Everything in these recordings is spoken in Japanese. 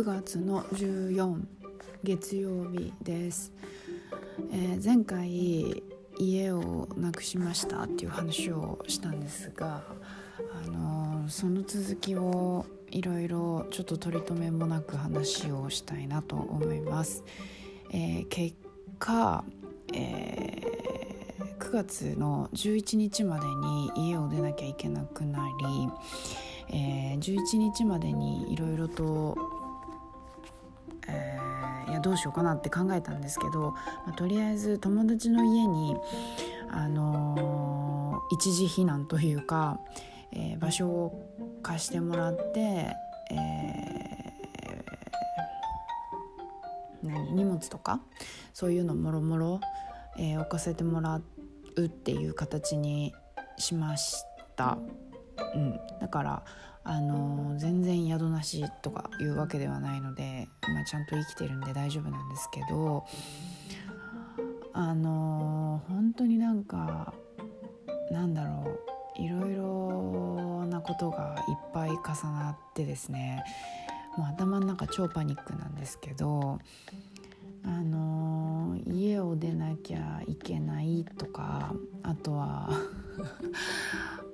9月の14月曜日です、えー、前回家をなくしましたっていう話をしたんですが、あのー、その続きをいろいろちょっと取り留めもなく話をしたいなと思います、えー、結果、え9月の11日までに家を出なきゃいけなくなりえー、11日までにいろいろと、どうしようかなって考えたんですけど、まあ、とりあえず友達の家に、あのー、一時避難というか、えー、場所を貸してもらって、えー、何荷物とかそういうのもろもろ置かせてもらうっていう形にしました。うん、だからあの全然宿なしとかいうわけではないので、まあ、ちゃんと生きてるんで大丈夫なんですけどあの本当になんかなんだろういろいろなことがいっぱい重なってですねもう頭の中超パニックなんですけどあの家を出なきゃいけないとかあとは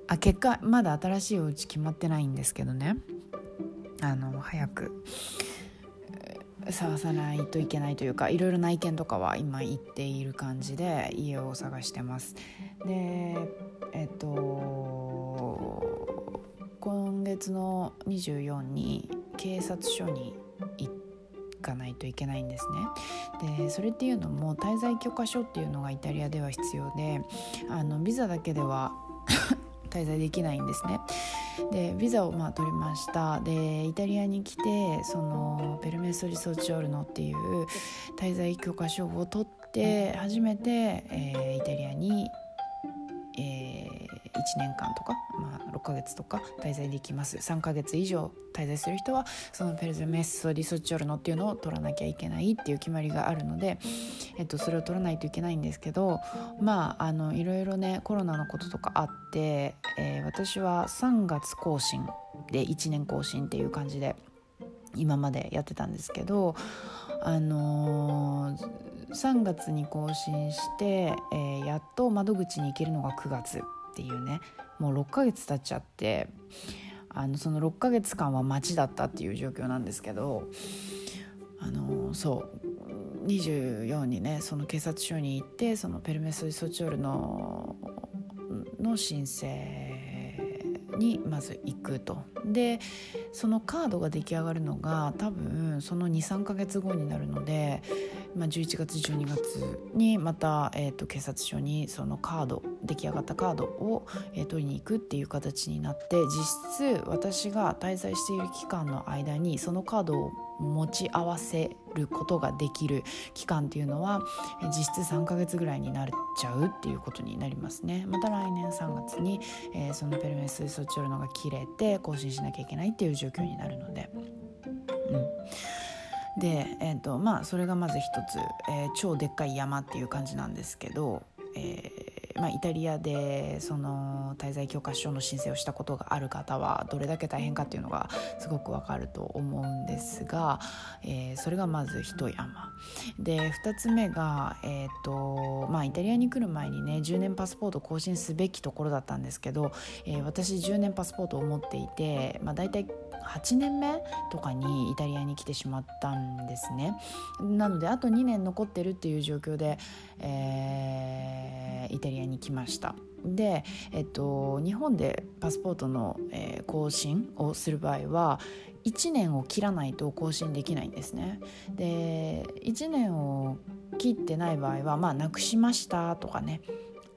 あ結果まだ新しいお家決まってないんですけどね。あの早く探さないといけないというかいろいろ内見とかは今行っている感じで家を探してます。でえっと今月の24に警察署に行かないといけないんですね。でそれっていうのも滞在許可書っていうのがイタリアでは必要であのビザだけでは滞在できないんですね。でビザをまあ取りましたでイタリアに来てそのペルメッソ・リソチオルノっていう滞在許可証を取って初めて、えー、イタリアに、えー、1年間とか、まあ、6ヶ月とか滞在できます。3ヶ月以上滞在する人はそのペルゼメッソ・リソチオルノっていうのを取らなきゃいけないっていう決まりがあるので、えっと、それを取らないといけないんですけどまああのいろいろねコロナのこととかあって、えー、私は3月更新で1年更新っていう感じで今までやってたんですけどあのー、3月に更新して、えー、やっと窓口に行けるのが9月。っていうねもう6ヶ月経っちゃってあのその6ヶ月間は待ちだったっていう状況なんですけどあのそう24にねその警察署に行ってそのペルメス・ソチオールのの申請にまず行くと。でそのカードが出来上がるのが多分その23ヶ月後になるので、まあ、11月12月にまた、えーと、警察署にそのカード出来上がったカードを、えー、取りに行くっていう形になって実質私が滞在している期間の間にそのカードを持ち合わせることができる期間っていうのは実質3ヶ月ぐらいになっちゃうっていうことになりますね。また来年3月に、えー、そのペルメス・ソチオルノが切れて更新しなきゃいけないっていう状況になるので。うん。で、えーとまあ、それがまず一つ、えー、超でっかい山っていう感じなんですけど、えーまあ、イタリアでその滞在許可証の申請をしたことがある方はどれだけ大変かっていうのがすごくわかると思うんですが、えー、それがまず一山。で2つ目が、えーとまあ、イタリアに来る前にね10年パスポート更新すべきところだったんですけど、えー、私10年パスポートを持っていて、まあ、大体8年目とかにイタリアに来てしまったんですね。なのであと2年残ってるっていう状況で、えー、イタリアに来ました。で、えっと、日本でパスポートの、えー、更新をする場合は1年を切らないと更新できないんですね。で1年を切ってない場合はまあなくしましたとかね。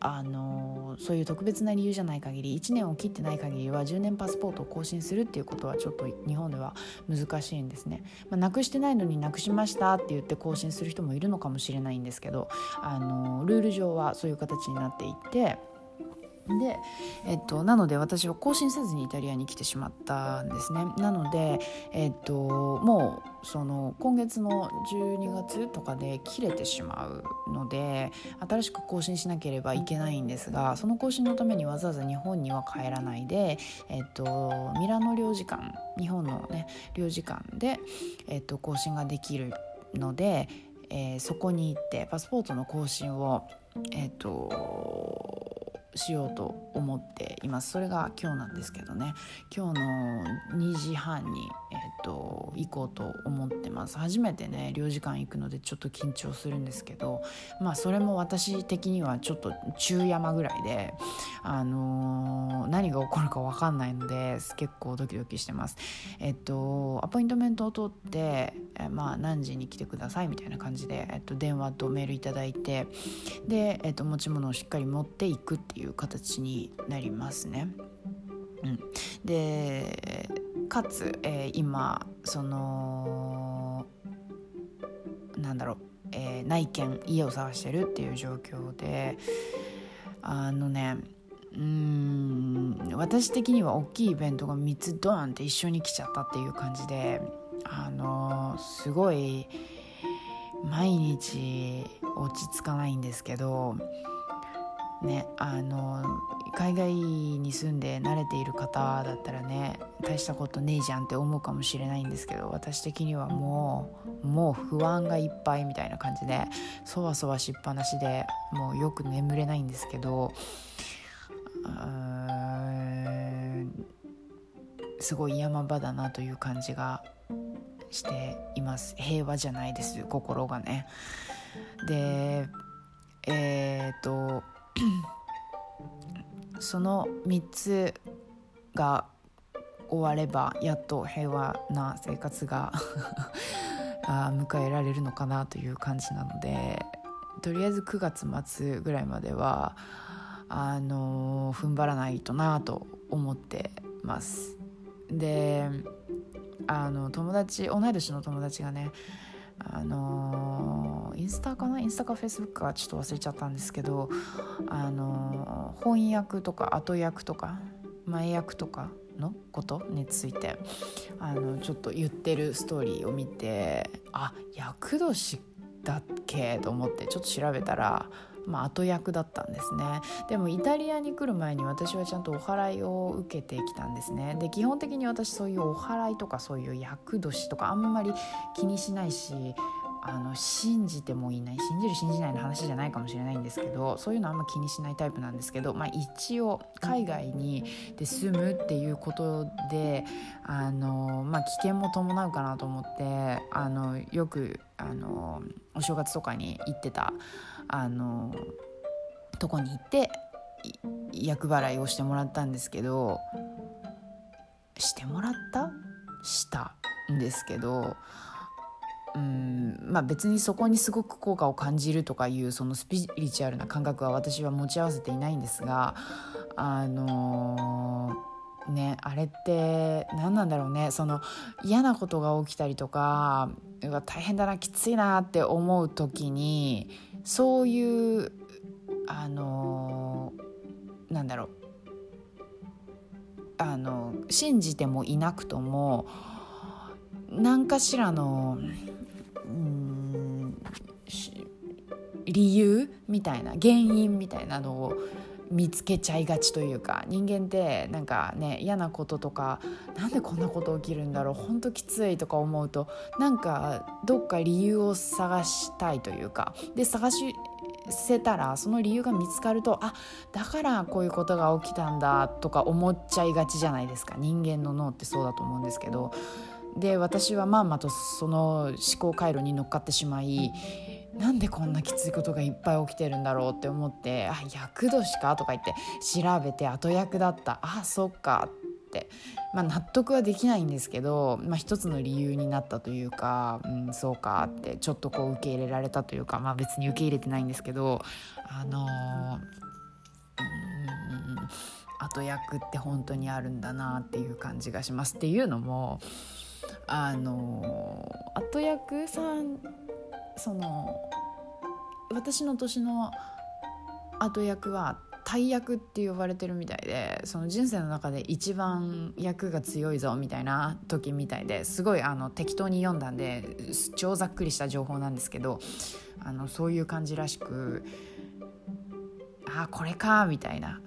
あのそういう特別な理由じゃない限り1年を切ってない限りは10年パスポートを更新するっていうことはちょっと日本では難しいんですね。まあ、なくしてないのになくしましたって言って更新する人もいるのかもしれないんですけどあのルール上はそういう形になっていて。で、えっと、なので私は更新せずにイタリアに来てしまったんですね。なので、えっと、もうその今月の12月とかで切れてしまうので新しく更新しなければいけないんですがその更新のためにわざわざ日本には帰らないで、えっと、ミラノ領事館日本のね領事館で、えっと、更新ができるので、えー、そこに行ってパスポートの更新をえっとしようと思っています。それが今日なんですけどね。今日の2時半に、えーと、行こうと思ってます。初めてね領事館行くのでちょっと緊張するんですけどまあそれも私的にはちょっと中山ぐらいで、あのー、何が起こるか分かんないので結構ドキドキしてます。えっ、ー、とアポイントメントを取って、えー、まあ何時に来てくださいみたいな感じで、えっ、と電話とメールいただいてで、えっと持ち物をしっかり持っていくっていういう形になりますね。うん、でかつ、えー、今そのなんだろう、えー、内見家を探してるっていう状況であのねうん私的には大きいイベントが3つドーンって一緒に来ちゃったっていう感じであのすごい毎日落ち着かないんですけどねあの海外に住んで慣れている方だったらね大したことねえじゃんって思うかもしれないんですけど私的にはもうもう不安がいっぱいみたいな感じでそわそわしっぱなしでもうよく眠れないんですけどすごい山場だなという感じがしています。平和じゃないです心がね。でえー、っと その3つが終わればやっと平和な生活が 迎えられるのかなという感じなのでとりあえず9月末ぐらいまではあの踏ん張らないとなと思ってます。であの友達同い年の友達がねあのインスタかな？インスタかフェイスブックかちょっと忘れちゃったんですけどあの翻訳とか後訳とか前訳とかのことについてあのちょっと言ってるストーリーを見てあ厄年だっけ？と思ってちょっと調べたらまあ、後役だったんですね。でもイタリアに来る前に私はちゃんとお祓いを受けてきたんですね。で基本的に私そういうお祓いとかそういう厄年とかあんまり気にしないしあの信じてもいない信じる信じないの話じゃないかもしれないんですけどそういうのあんま気にしないタイプなんですけど、まあ、一応海外にで住むっていうことであの、まあ、危険も伴うかなと思ってあのよくあのお正月とかに行ってたあのとこに行って厄払いをしてもらったんですけどしてもらった？したんですけどうんまあ別にそこにすごく効果を感じるとかいうそのスピリチュアルな感覚は私は持ち合わせていないんですがあのー、ねあれって何なんだろうね。その嫌なことが起きたりとか大変だなきついなって思う時にそういうあのなんだろう。あの信じてもいなくとも何かしらのうん理由みたいな原因みたいなのを見つけちゃいがちというか人間ってなんかね嫌なこととかなんでこんなこと起きるんだろう本当きついとか思うとなんかどっか理由を探したいというかで探しせたらその理由が見つかるとあだからこういうことが起きたんだとか思っちゃいがちじゃないですか。人間の脳ってそうだと思うんですけど。で私はまんまとその思考回路に乗っかってしまいなんでこんなきついことがいっぱい起きてるんだろうって思ってあ厄年かとか言って調べて後役だった。あそっか。って、まあ、納得はできないんですけど、まあ、一つの理由になったというか、うん、そうかってちょっとこう受け入れられたというか、まあ、別に受け入れてないんですけどあのー、うん後役って本当にあるんだなっていう感じがします。っていうのもあの後役さんその私の年の後役は大役って呼ばれてるみたいでその人生の中で一番役が強いぞみたいな時みたいですごいあの適当に読んだんで超ざっくりした情報なんですけどあのそういう感じらしくああこれかみたいな、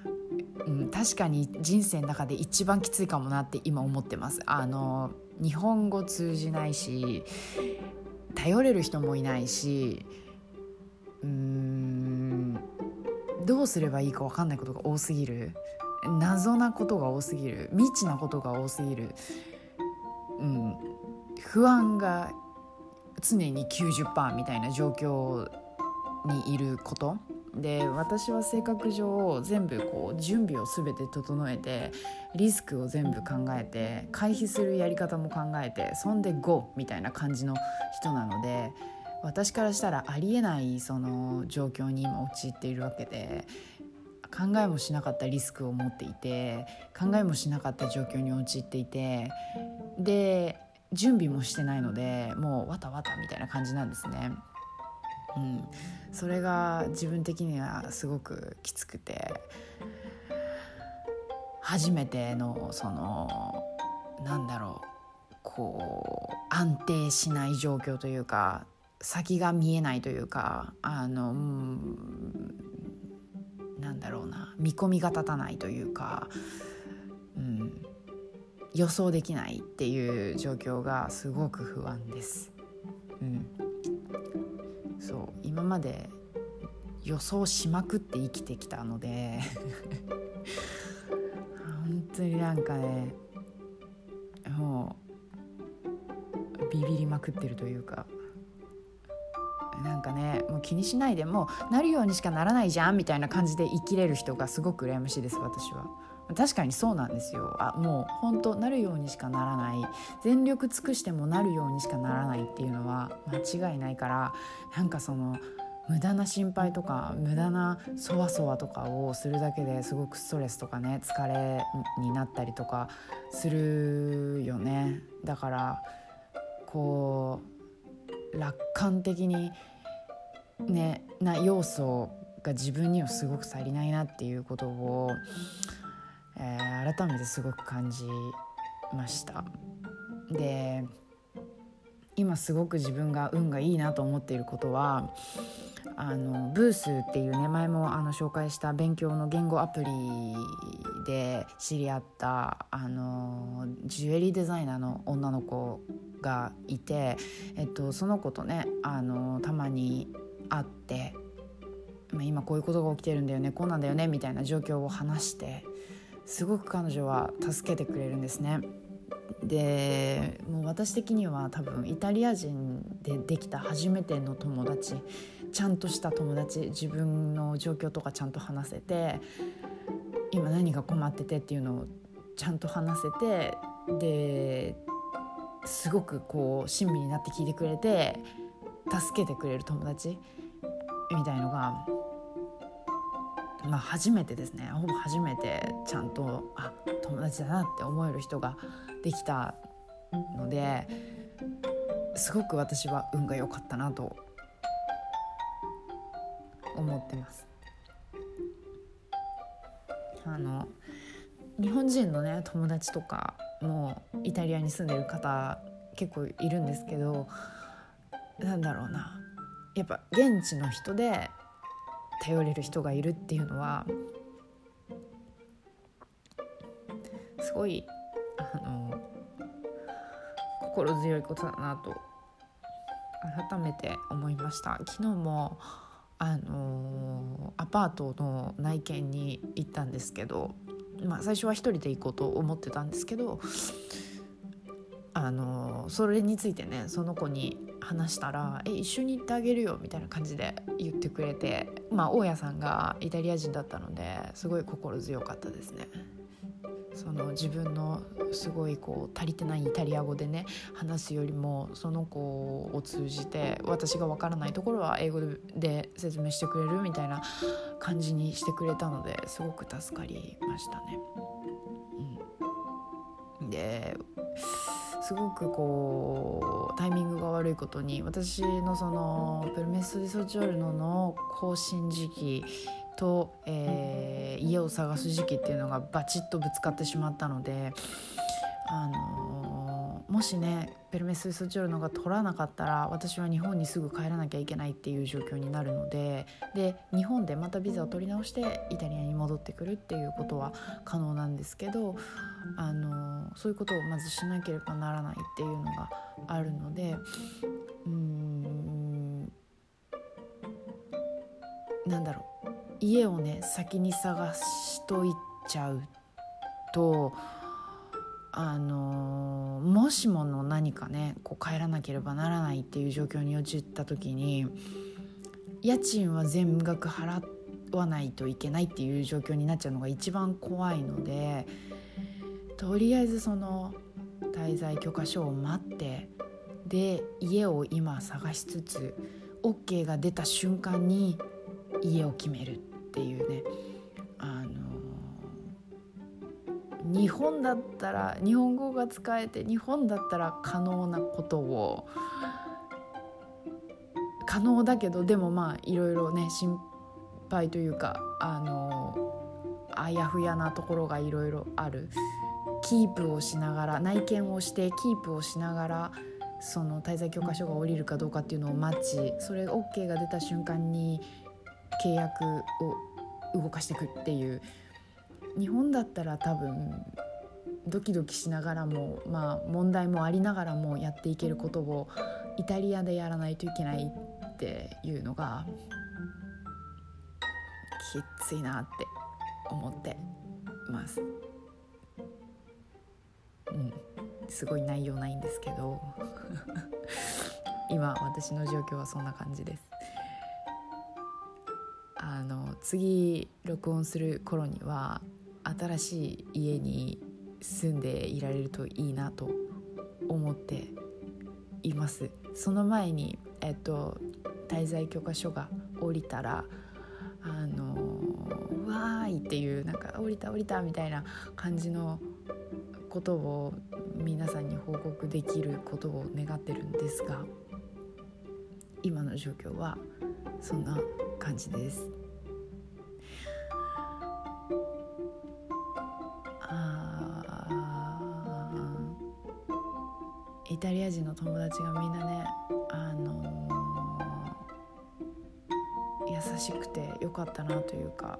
うん、確かに人生の中で一番きついかもなって今思ってます。あの日本語通じないし頼れる人もいないしうーんどうすればいいか分かんないことが多すぎる。謎なことが多すぎる。未知なことが多すぎる、うん、不安が常に90%みたいな状況にいること。で私は性格上全部こう準備を全て整えてリスクを全部考えて回避するやり方も考えてそんで GO みたいな感じの人なので私からしたらありえないその状況に今陥っているわけで考えもしなかったリスクを持っていて考えもしなかった状況に陥っていてで準備もしてないのでもうわたわたみたいな感じなんですね。うん、それが自分的にはすごくきつくて初めてのそのなんだろうこう安定しない状況というか先が見えないというかあの、うん、なんだろうな見込みが立たないというか、うん、予想できないっていう状況がすごく不安です。うん、そう。今まで予想しまくって生きてきたので。本当になんかねもうビビりまくってるというか。なんかねもう気にしないでもなるようにしかならないじゃんみたいな感じで生きれる人がすごく羨ましいです私は。確かにそうなんですよ。あもう本当なるようにしかならない。全力尽くしてもなるようにしかならないっていうのは間違いないからなんかその無駄な心配とか無駄なそわそわとかをするだけですごくストレスとかね疲れになったりとかするよね。だからこう楽観的にねな要素が自分にはすごく足りないなっていうことを、えー、改めてすごく感じました。で今すごく自分が運がいいなと思っていることはあのブースっていうね前もあの紹介した勉強の言語アプリで知り合ったあのジュエリーデザイナーの女の子がいて、えっと、その子とねあのたまに会って、まあ、今こういうことが起きてるんだよねこうなんだよねみたいな状況を話してすごく彼女は助けてくれるんですね。でもう私的には多分イタリア人でできた初めての友達ちゃんとした友達自分の状況とかちゃんと話せて今何が困っててっていうのをちゃんと話せてですごくこう親身になって聞いてくれて助けてくれる友達みたいのが、まあ、初めてですねほぼ初めてちゃんとあ友達だなって思える人ができたのですごく私は運が良かったなと思ってます。あの日本人のね友達とかもイタリアに住んでる方結構いるんですけどなんだろうなやっぱ現地の人で頼れる人がいるっていうのはすごいあの心強いことだなと改めて思いました。昨日もあのアパートの内見に行ったんですけど、まあ、最初は一人で行こうと思ってたんですけどあのそれについてねその子に話したら「え一緒に行ってあげるよ」みたいな感じで言ってくれてまあ大家さんがイタリア人だったのですごい心強かったですね。その自分のすごいこう足りてないイタリア語でね話すよりもその子を通じて私が分からないところは英語で説明してくれるみたいな感じにしてくれたのですごく助かりましたね。うん、ですごくこうタイミングが悪いことに私のそのプルメス・ディ・ソチョルノの更新時期と、えー、家を探す時期っていうのがバチッとぶつかってしまったので、あのー、もしねペルメス・ソチョルノが取らなかったら私は日本にすぐ帰らなきゃいけないっていう状況になるのでで日本でまたビザを取り直してイタリアに戻ってくるっていうことは可能なんですけど、あの、そういうことをまずしなければならないっていうのがあるのでうんなんだろう。家をね先に探しといちゃうとあのもしもの何かねこう帰らなければならないっていう状況に陥った時に家賃は全額払わないといけないっていう状況になっちゃうのが一番怖いのでとりあえずその滞在許可証を待ってで家を今探しつつ OK が出た瞬間に家を決めるっていうねあの日本だったら日本語が使えて日本だったら可能なことを可能だけどでもまあいろいろね心配というかあのあやふやなところがいろいろある。キープをしながら内見をしてキープをしながらその滞在許可書が下りるかどうかっていうのを待ちそれ OK が出た瞬間に契約を動かしていくっていう日本だったら多分ドキドキしながらもまあ問題もありながらもやっていけることをイタリアでやらないといけないっていうのがきついなって思ってます。うん、すごい内容ないんですけど 今私の状況はそんな感じです。あの次録音する頃には新しい家に住んでいられるといいなと思っていますその前に、えっと、滞在許可書が降りたらあの「わーい!」っていうなんか「降りた降りた」みたいな感じのことを皆さんに報告できることを願ってるんですが今の状況はそんな感じです。タリア人の友達がみんなね、あのー、優しくてよかったなというか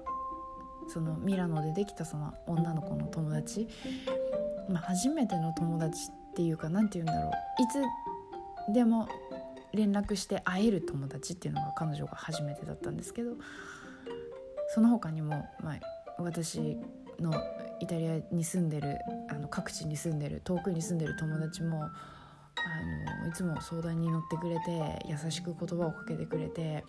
そのミラノでできたその女の子の友達、まあ、初めての友達っていうか何て言うんだろういつでも連絡して会える友達っていうのが彼女が初めてだったんですけどその他にも、まあ、私のイタリアに住んでるあの各地に住んでる遠くに住んでる友達もあのいつも相談に乗ってくれて優しく言葉をかけてくれて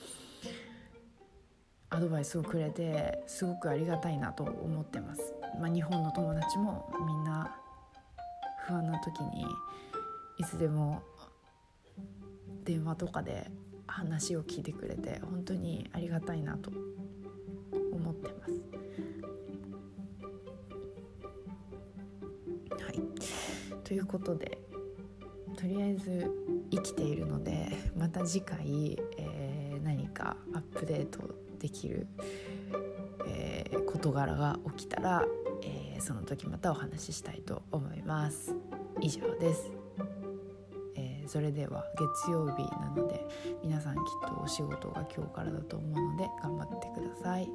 アドバイスをくれてすごくありがたいなと思ってます。まあ、日本の友達もみんな不安な時にいつでも電話とかで話を聞いてくれて本当にありがたいなと思ってます。はい、ということでとりあえず生きているのでまた次回、えー、何かアップデートできる、えー、事柄が起きたら、えー、その時またお話ししたいと思います。以上です、えー、それでは月曜日なので皆さんきっとお仕事が今日からだと思うので頑張ってください。